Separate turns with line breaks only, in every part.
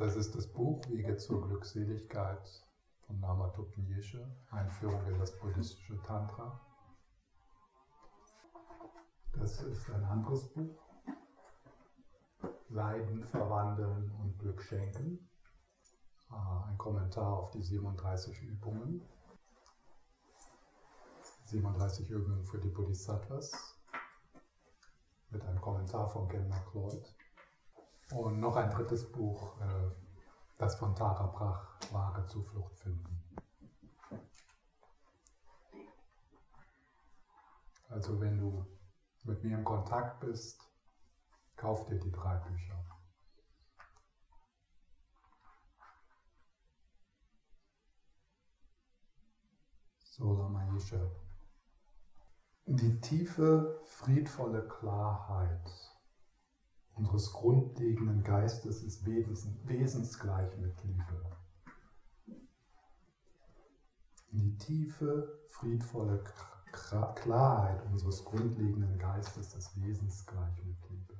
Das ist das Buch Wege zur Glückseligkeit von Lama Tupten Yeshe, Einführung in das buddhistische Tantra. Das ist ein anderes Buch, Leiden verwandeln und Glück schenken. Ah, ein Kommentar auf die 37 Übungen. 37 Übungen für die Bodhisattvas mit einem Kommentar von Ken MacLeod. Und noch ein drittes Buch, äh, das von Tara Brach, wahre Zuflucht finden. Also wenn du mit mir in Kontakt bist, kauf dir die drei Bücher. Solamaisha. Die tiefe, friedvolle Klarheit unseres grundlegenden Geistes ist wesens, wesensgleich mit Liebe. Die tiefe, friedvolle Klarheit unseres grundlegenden Geistes ist wesensgleich mit Liebe.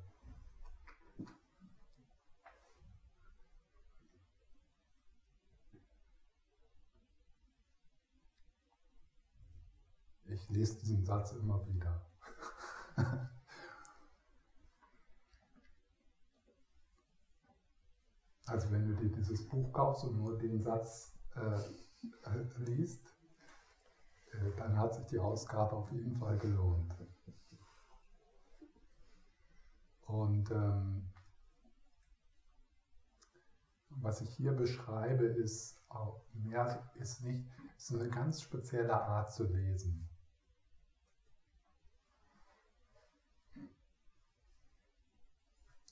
Ich lese diesen Satz immer wieder. also wenn du dir dieses Buch kaufst und nur den Satz äh, liest, äh, dann hat sich die Ausgabe auf jeden Fall gelohnt. Und ähm, was ich hier beschreibe, ist auch mehr, ist nicht, ist eine ganz spezielle Art zu lesen.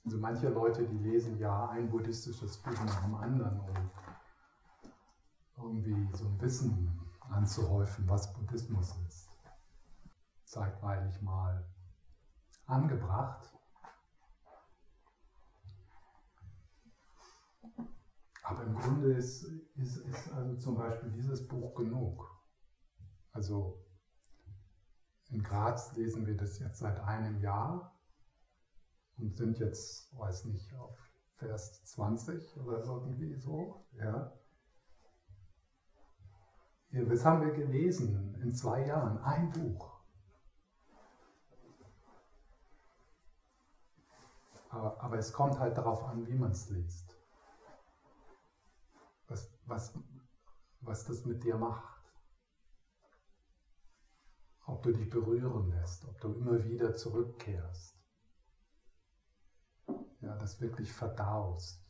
Also manche Leute, die lesen ja ein buddhistisches Buch nach dem anderen, um irgendwie so ein Wissen anzuhäufen, was Buddhismus ist. Zeitweilig mal angebracht. Aber im Grunde ist, ist, ist also zum Beispiel dieses Buch genug. Also in Graz lesen wir das jetzt seit einem Jahr und sind jetzt, weiß nicht, auf Vers 20 oder irgendwie so. Ja. Was haben wir gelesen in zwei Jahren? Ein Buch. Aber, aber es kommt halt darauf an, wie man es liest. Was, was, was das mit dir macht. Ob du dich berühren lässt, ob du immer wieder zurückkehrst ja, das wirklich verdaust.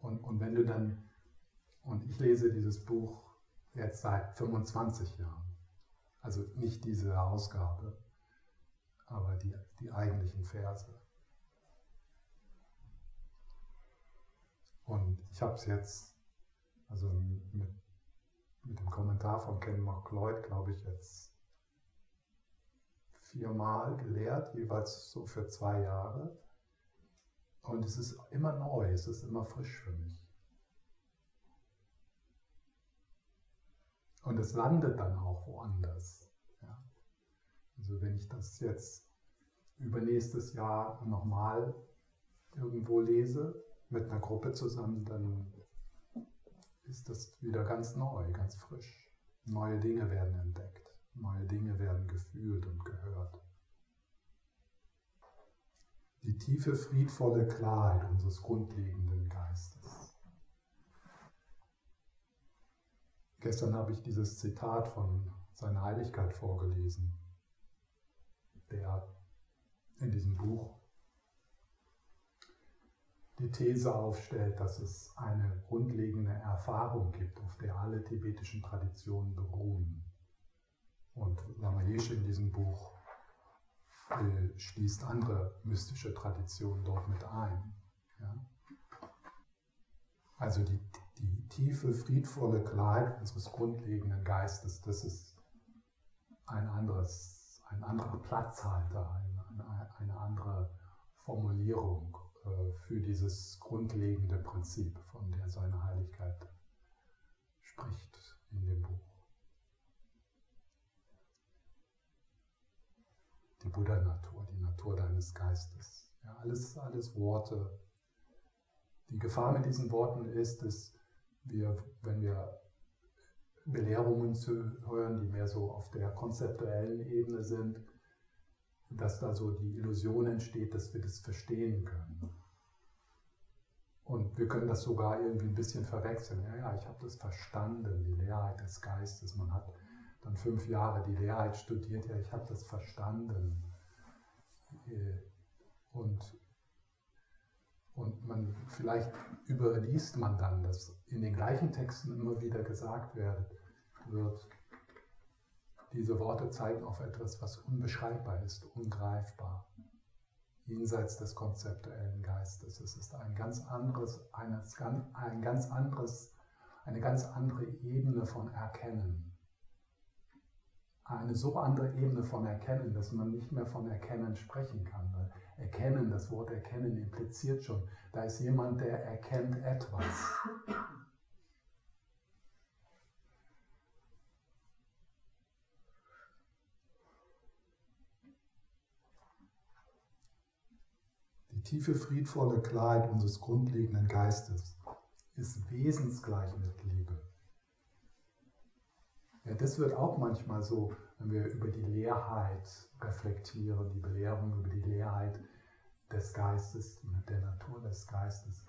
Und, und wenn du dann, und ich lese dieses Buch jetzt seit 25 Jahren, also nicht diese Ausgabe, aber die, die eigentlichen Verse. Und ich habe es jetzt, also mit, mit dem Kommentar von Ken McLeod, glaube ich, jetzt viermal gelehrt, jeweils so für zwei Jahre. Und es ist immer neu, es ist immer frisch für mich. Und es landet dann auch woanders. Ja. Also wenn ich das jetzt übernächstes Jahr nochmal irgendwo lese, mit einer Gruppe zusammen, dann ist das wieder ganz neu, ganz frisch. Neue Dinge werden entdeckt, neue Dinge werden gefühlt und gehört die tiefe, friedvolle Klarheit unseres grundlegenden Geistes. Gestern habe ich dieses Zitat von seiner Heiligkeit vorgelesen, der in diesem Buch die These aufstellt, dass es eine grundlegende Erfahrung gibt, auf der alle tibetischen Traditionen beruhen. Und Lama Yeshe in diesem Buch schließt andere mystische Traditionen dort mit ein. Ja? Also die, die tiefe, friedvolle Klarheit unseres grundlegenden Geistes, das ist ein, anderes, ein anderer Platzhalter, eine, eine andere Formulierung äh, für dieses grundlegende Prinzip, von der seine Heiligkeit spricht in dem Buch. Die Buddha-Natur, die Natur deines Geistes. Ja, alles, alles Worte, die Gefahr mit diesen Worten ist, dass wir, wenn wir Belehrungen zu hören, die mehr so auf der konzeptuellen Ebene sind, dass da so die Illusion entsteht, dass wir das verstehen können. Und wir können das sogar irgendwie ein bisschen verwechseln. Ja, ja, ich habe das verstanden, die Leerheit des Geistes. Man hat dann fünf Jahre die Leerheit studiert, ja, ich habe das verstanden. Äh, und, und man, vielleicht überliest man dann, dass in den gleichen Texten immer wieder gesagt wird, wird diese Worte zeigen auf etwas, was unbeschreibbar ist, ungreifbar, jenseits des konzeptuellen Geistes. Es ist ein ganz anderes, ein ganz anderes, eine ganz andere Ebene von Erkennen. Eine so andere Ebene von Erkennen, dass man nicht mehr von Erkennen sprechen kann. Weil Erkennen, das Wort Erkennen impliziert schon, da ist jemand, der erkennt etwas. tiefe, friedvolle Klarheit unseres grundlegenden Geistes ist wesensgleich mit Liebe. Ja, das wird auch manchmal so, wenn wir über die Leerheit reflektieren, die Belehrung über die Leerheit des Geistes, der Natur des Geistes.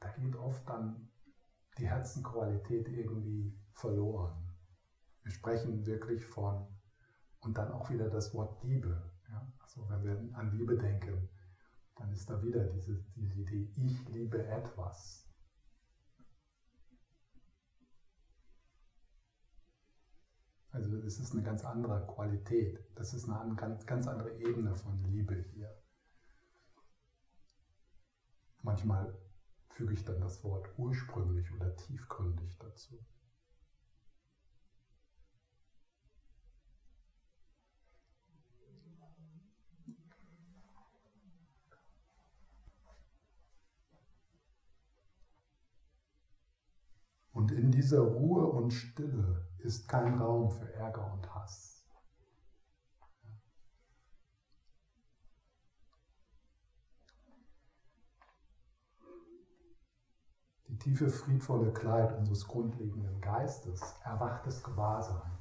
Da geht oft dann die Herzenqualität irgendwie verloren. Wir sprechen wirklich von, und dann auch wieder das Wort Liebe. Ja? Also wenn wir an Liebe denken, dann ist da wieder diese, diese Idee, ich liebe etwas. Es ist eine ganz andere Qualität. Das ist eine ganz, ganz andere Ebene von Liebe hier. Manchmal füge ich dann das Wort ursprünglich oder tiefgründig dazu. Und in dieser Ruhe und Stille ist kein Raum für Ärger und Hass. Die tiefe, friedvolle Kleid unseres grundlegenden Geistes, erwachtes Gewahrsein,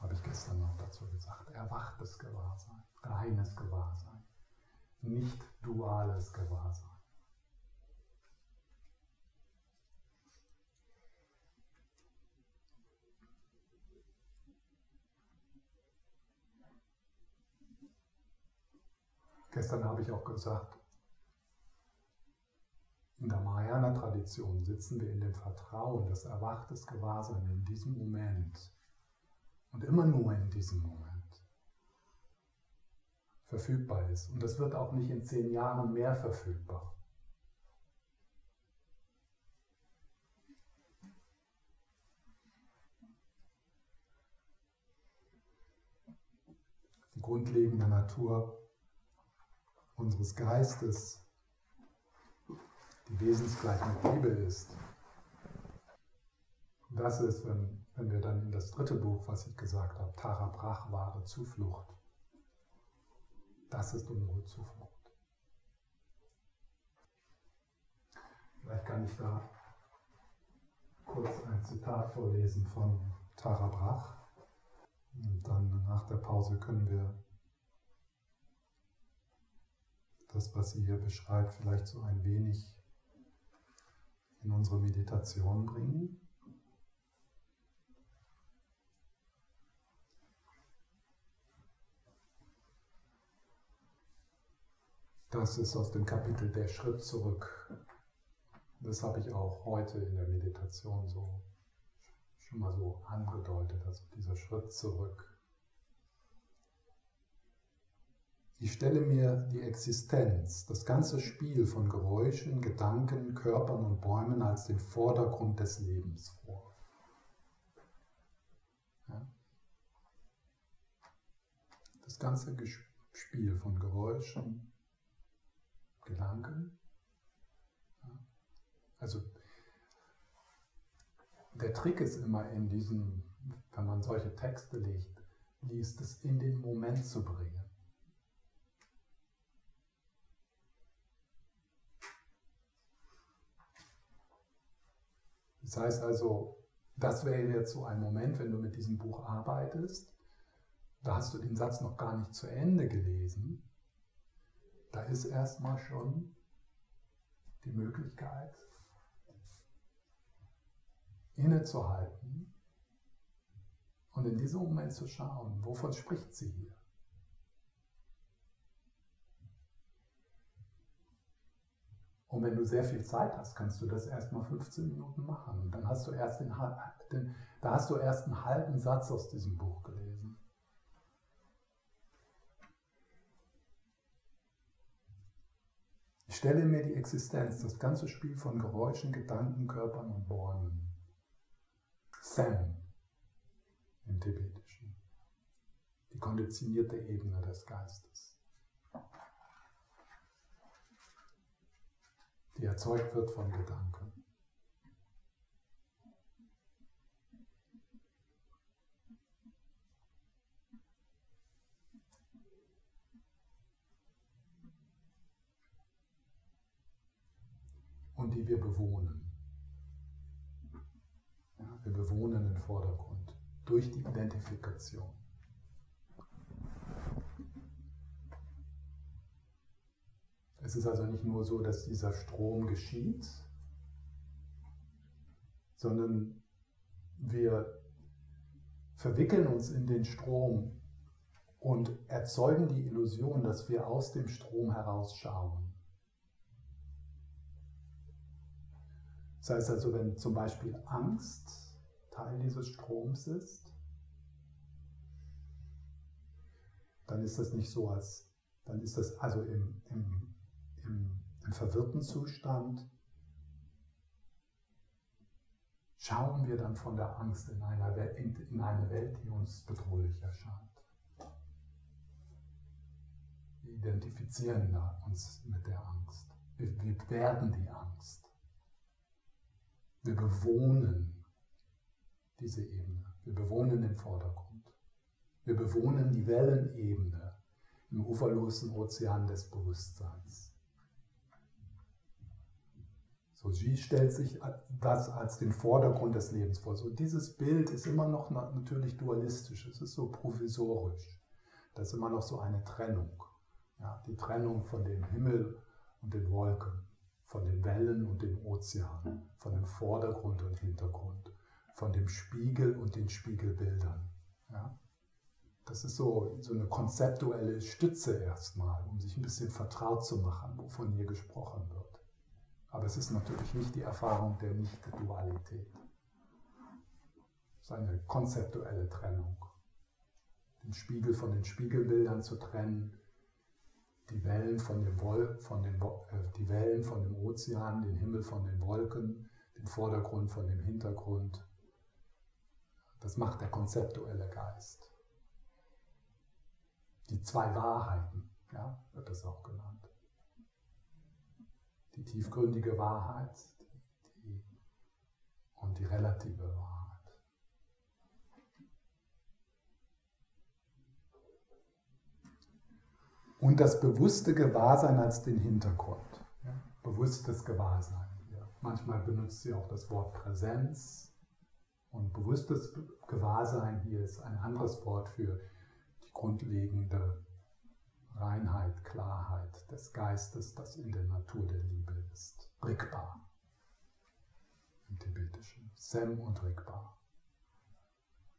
habe ich gestern noch dazu gesagt, erwachtes Gewahrsein, reines Gewahrsein, nicht duales Gewahrsein. Gestern habe ich auch gesagt, in der Mahayana-Tradition sitzen wir in dem Vertrauen, dass erwachtes Gewahrsein in diesem Moment und immer nur in diesem Moment verfügbar ist. Und das wird auch nicht in zehn Jahren mehr verfügbar. Die grundlegende Natur unseres Geistes, die wesensgleich mit Liebe ist. Und das ist, wenn, wenn wir dann in das dritte Buch, was ich gesagt habe, Tara Brach, wahre Zuflucht. Das ist unsere Zuflucht. Vielleicht kann ich da kurz ein Zitat vorlesen von Tara Brach. Und dann nach der Pause können wir das, was sie hier beschreibt, vielleicht so ein wenig in unsere Meditation bringen. Das ist aus dem Kapitel Der Schritt zurück. Das habe ich auch heute in der Meditation so schon mal so angedeutet, also dieser Schritt zurück. Ich stelle mir die Existenz, das ganze Spiel von Geräuschen, Gedanken, Körpern und Bäumen als den Vordergrund des Lebens vor. Ja? Das ganze Spiel von Geräuschen, Gedanken. Ja? Also der Trick ist immer in diesem, wenn man solche Texte liest, liest es in den Moment zu bringen. Das heißt also, das wäre jetzt so ein Moment, wenn du mit diesem Buch arbeitest, da hast du den Satz noch gar nicht zu Ende gelesen, da ist erstmal schon die Möglichkeit, innezuhalten und in diesem Moment zu schauen, wovon spricht sie hier? Und wenn du sehr viel Zeit hast, kannst du das erstmal 15 Minuten machen. Und dann hast du erst den, den, da hast du erst einen halben Satz aus diesem Buch gelesen. Ich stelle mir die Existenz, das ganze Spiel von Geräuschen, Gedanken, Körpern und Bäumen. Sam im Tibetischen. Die konditionierte Ebene des Geistes. Die erzeugt wird von Gedanken. Und die wir bewohnen. Ja, wir bewohnen den Vordergrund durch die Identifikation. Es ist also nicht nur so, dass dieser Strom geschieht, sondern wir verwickeln uns in den Strom und erzeugen die Illusion, dass wir aus dem Strom herausschauen. Das heißt also, wenn zum Beispiel Angst Teil dieses Stroms ist, dann ist das nicht so, als dann ist das also im, im im, im verwirrten Zustand schauen wir dann von der Angst in, einer Welt, in, in eine Welt, die uns bedrohlich erscheint. Wir identifizieren uns mit der Angst. Wir, wir werden die Angst. Wir bewohnen diese Ebene. Wir bewohnen den Vordergrund. Wir bewohnen die Wellenebene im uferlosen Ozean des Bewusstseins. So, sie stellt sich das als den Vordergrund des Lebens vor. So, dieses Bild ist immer noch natürlich dualistisch, es ist so provisorisch. Da ist immer noch so eine Trennung. Ja, die Trennung von dem Himmel und den Wolken, von den Wellen und dem Ozean, von dem Vordergrund und Hintergrund, von dem Spiegel und den Spiegelbildern. Ja. Das ist so, so eine konzeptuelle Stütze erstmal, um sich ein bisschen vertraut zu machen, wovon hier gesprochen wird. Aber es ist natürlich nicht die Erfahrung der Nicht-Dualität. Es ist eine konzeptuelle Trennung. Den Spiegel von den Spiegelbildern zu trennen, die Wellen von dem, Wol von dem, äh, die Wellen von dem Ozean, den Himmel von den Wolken, den Vordergrund von dem Hintergrund. Das macht der konzeptuelle Geist. Die zwei Wahrheiten, ja, wird das auch genannt die tiefgründige Wahrheit die, und die relative Wahrheit. Und das bewusste Gewahrsein als den Hintergrund. Ja? Bewusstes Gewahrsein. Ja. Manchmal benutzt sie auch das Wort Präsenz. Und bewusstes Gewahrsein hier ist ein anderes Wort für die grundlegende Reinheit, Klarheit des Geistes, das in der Natur der Liebe ist. Rigpa im Tibetischen. Sem und Rigpa.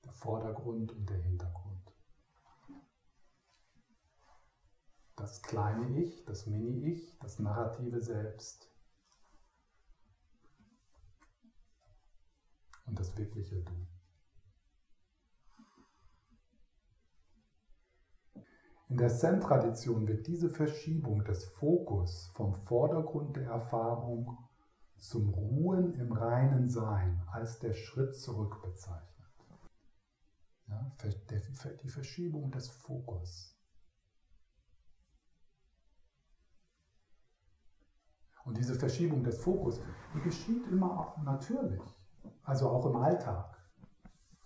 Der Vordergrund und der Hintergrund. Das kleine Ich, das Mini-Ich, das narrative Selbst und das wirkliche Du. In der Zen-Tradition wird diese Verschiebung des Fokus vom Vordergrund der Erfahrung zum Ruhen im reinen Sein als der Schritt zurück bezeichnet. Ja, die Verschiebung des Fokus. Und diese Verschiebung des Fokus, die geschieht immer auch natürlich, also auch im Alltag.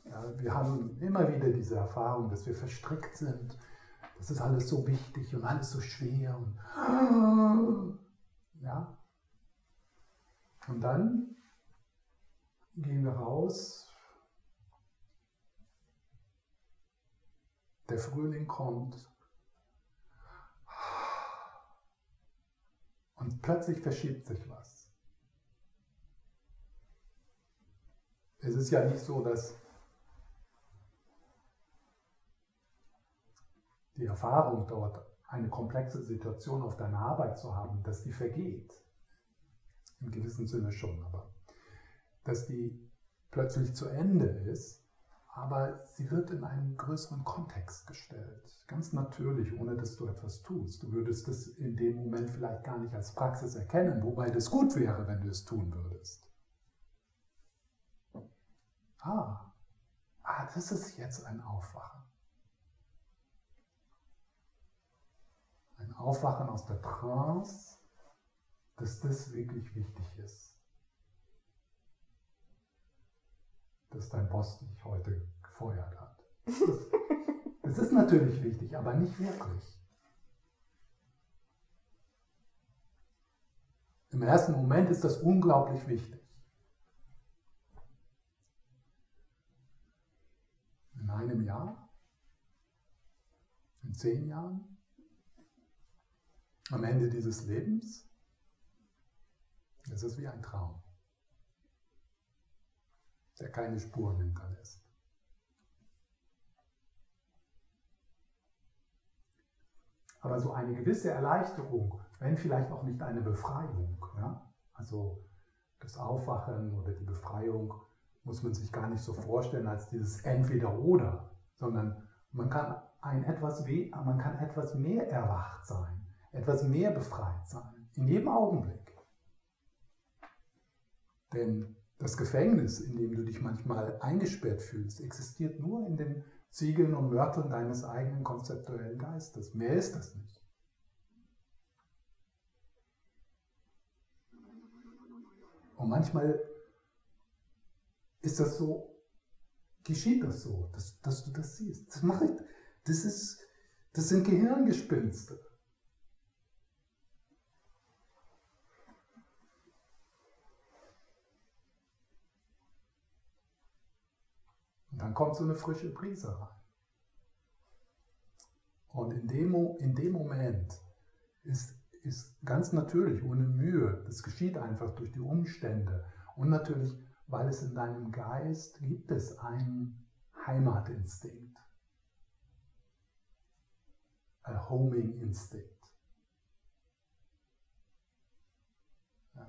Ja, wir haben immer wieder diese Erfahrung, dass wir verstrickt sind das ist alles so wichtig und alles so schwer. Und, ja. Und dann gehen wir raus. Der Frühling kommt. Und plötzlich verschiebt sich was. Es ist ja nicht so, dass die Erfahrung dort, eine komplexe Situation auf deiner Arbeit zu haben, dass die vergeht. Im gewissen Sinne schon, aber dass die plötzlich zu Ende ist, aber sie wird in einen größeren Kontext gestellt. Ganz natürlich, ohne dass du etwas tust. Du würdest es in dem Moment vielleicht gar nicht als Praxis erkennen, wobei das gut wäre, wenn du es tun würdest. Ah, ah das ist jetzt ein Aufwachen. Aufwachen aus der Trance, dass das wirklich wichtig ist. Dass dein Boss dich heute gefeuert hat. Das ist natürlich wichtig, aber nicht wirklich. Im ersten Moment ist das unglaublich wichtig. In einem Jahr? In zehn Jahren? Am Ende dieses Lebens? Es ist wie ein Traum, der keine Spuren hinterlässt. Aber so eine gewisse Erleichterung, wenn vielleicht auch nicht eine Befreiung, ja? also das Aufwachen oder die Befreiung muss man sich gar nicht so vorstellen als dieses Entweder-Oder, sondern man kann, ein etwas, man kann etwas mehr erwacht sein, etwas mehr befreit sein, in jedem Augenblick. Denn das Gefängnis, in dem du dich manchmal eingesperrt fühlst, existiert nur in den Ziegeln und Mörteln deines eigenen konzeptuellen Geistes. Mehr ist das nicht. Und manchmal ist das so, geschieht das so, dass, dass du das siehst. Das mache ich. Das, ist, das sind Gehirngespinste. Und dann kommt so eine frische Brise rein. Und in dem, in dem Moment ist, ist ganz natürlich, ohne Mühe, das geschieht einfach durch die Umstände und natürlich, weil es in deinem Geist gibt es einen Heimatinstinkt, ein Homing Instinct. Ja.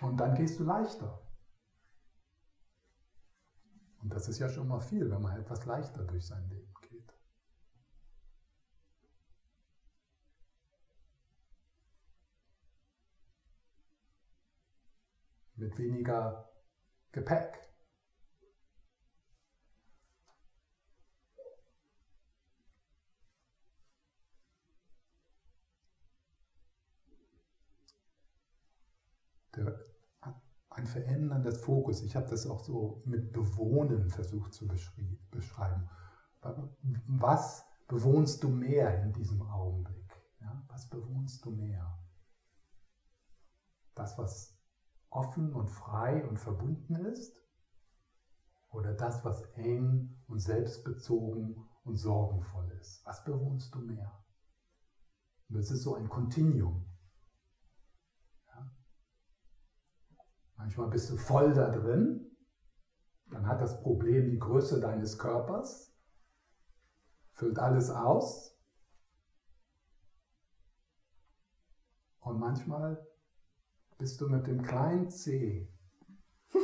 Und dann gehst du leichter. Und das ist ja schon mal viel, wenn man etwas leichter durch sein Leben geht. Mit weniger Gepäck. Der ein Verändern des Fokus. Ich habe das auch so mit Bewohnen versucht zu beschreiben. Was bewohnst du mehr in diesem Augenblick? Ja, was bewohnst du mehr? Das, was offen und frei und verbunden ist? Oder das, was eng und selbstbezogen und sorgenvoll ist? Was bewohnst du mehr? Und das ist so ein Kontinuum. Manchmal bist du voll da drin, dann hat das Problem die Größe deines Körpers, füllt alles aus. Und manchmal bist du mit dem kleinen C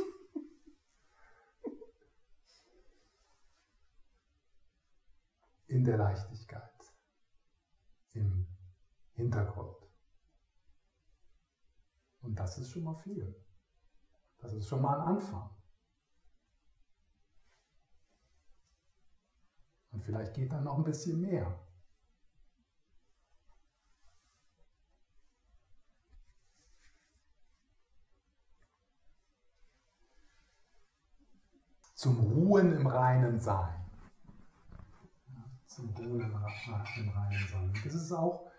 in der Leichtigkeit, im Hintergrund. Und das ist schon mal viel. Das ist schon mal ein Anfang. Und vielleicht geht da noch ein bisschen mehr. Zum Ruhen im reinen Sein. Zum Ruhen im, reinen Sein. Das ist auch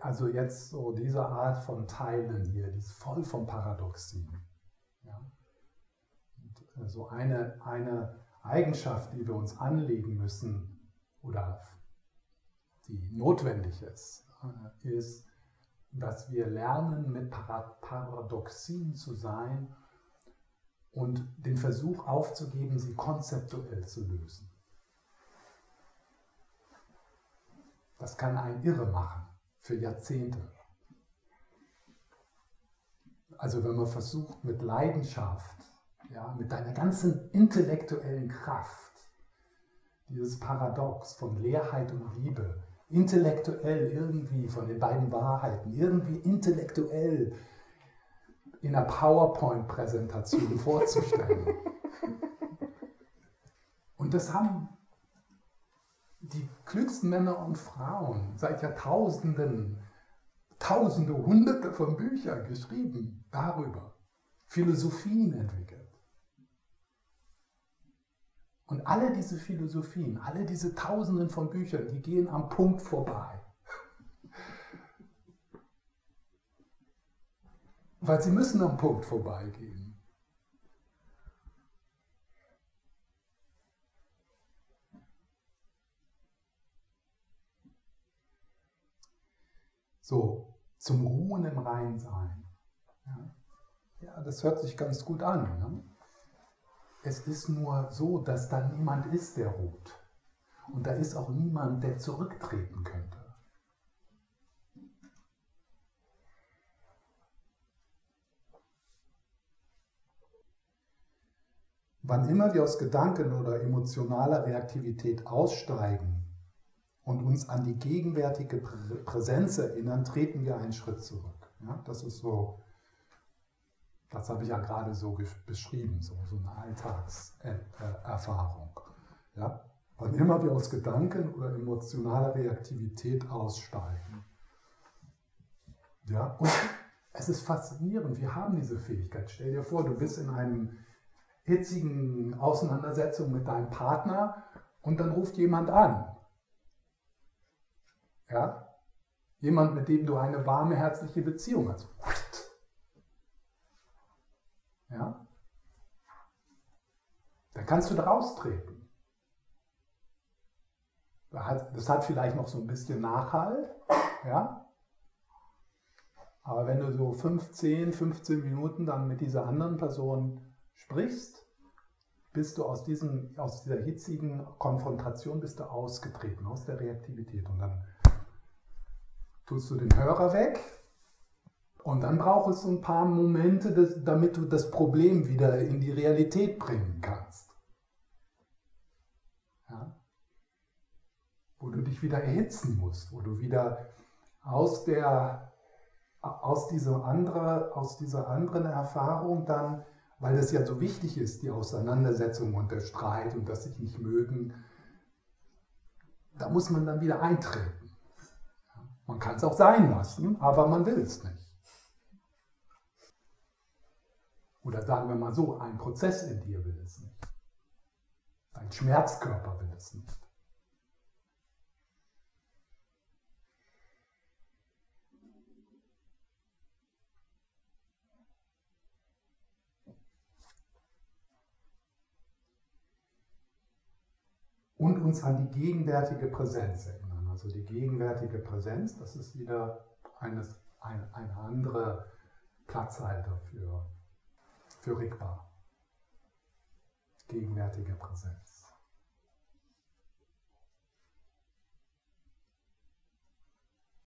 also jetzt so diese Art von Teilen hier, die ist voll von Paradoxien. Ja? Und äh, so eine, eine Eigenschaft, die wir uns anlegen müssen oder die notwendig ist, äh, ist, dass wir lernen, mit Paradoxien zu sein und den Versuch aufzugeben, sie konzeptuell zu lösen. Das kann einen irre machen für Jahrzehnte. Also wenn man versucht mit Leidenschaft, ja, mit deiner ganzen intellektuellen Kraft, dieses Paradox von Leerheit und Liebe, intellektuell irgendwie von den beiden Wahrheiten, irgendwie intellektuell in einer PowerPoint-Präsentation vorzustellen. Und das haben die klügsten Männer und Frauen seit Jahrtausenden, Tausende, Hunderte von Büchern geschrieben darüber, Philosophien entwickelt. Und alle diese Philosophien, alle diese Tausenden von Büchern, die gehen am Punkt vorbei. Weil sie müssen am Punkt vorbeigehen. So, zum Ruhen im Reinsein. Ja, das hört sich ganz gut an. Ne? Es ist nur so, dass da niemand ist, der ruht. Und da ist auch niemand, der zurücktreten könnte. Wann immer wir aus Gedanken oder emotionaler Reaktivität aussteigen und uns an die gegenwärtige Präsenz erinnern, treten wir einen Schritt zurück. Ja, das ist so, das habe ich ja gerade so beschrieben, so, so eine Alltagserfahrung. Ja, wann immer wir aus Gedanken oder emotionaler Reaktivität aussteigen. Ja, und es ist faszinierend, wir haben diese Fähigkeit. Stell dir vor, du bist in einem hitzigen Auseinandersetzung mit deinem Partner und dann ruft jemand an ja? Jemand, mit dem du eine warme, herzliche Beziehung hast. Ja? Dann kannst du da raustreten. Das hat vielleicht noch so ein bisschen Nachhalt, ja? Aber wenn du so 15, 15 Minuten dann mit dieser anderen Person sprichst, bist du aus, diesem, aus dieser hitzigen Konfrontation bist du ausgetreten, aus der Reaktivität. Und dann tust du den Hörer weg und dann braucht es so ein paar Momente, damit du das Problem wieder in die Realität bringen kannst. Ja? Wo du dich wieder erhitzen musst, wo du wieder aus, der, aus, dieser, andere, aus dieser anderen Erfahrung dann, weil es ja so wichtig ist, die Auseinandersetzung und der Streit und das sich nicht mögen, da muss man dann wieder eintreten. Man kann es auch sein lassen, aber man will es nicht. Oder sagen wir mal so, ein Prozess in dir will es nicht. Ein Schmerzkörper will es nicht. Und uns an die gegenwärtige Präsenz erinnern. Also die gegenwärtige Präsenz, das ist wieder eines, ein, eine andere Platzhalter für, für Rigpa. Gegenwärtige Präsenz.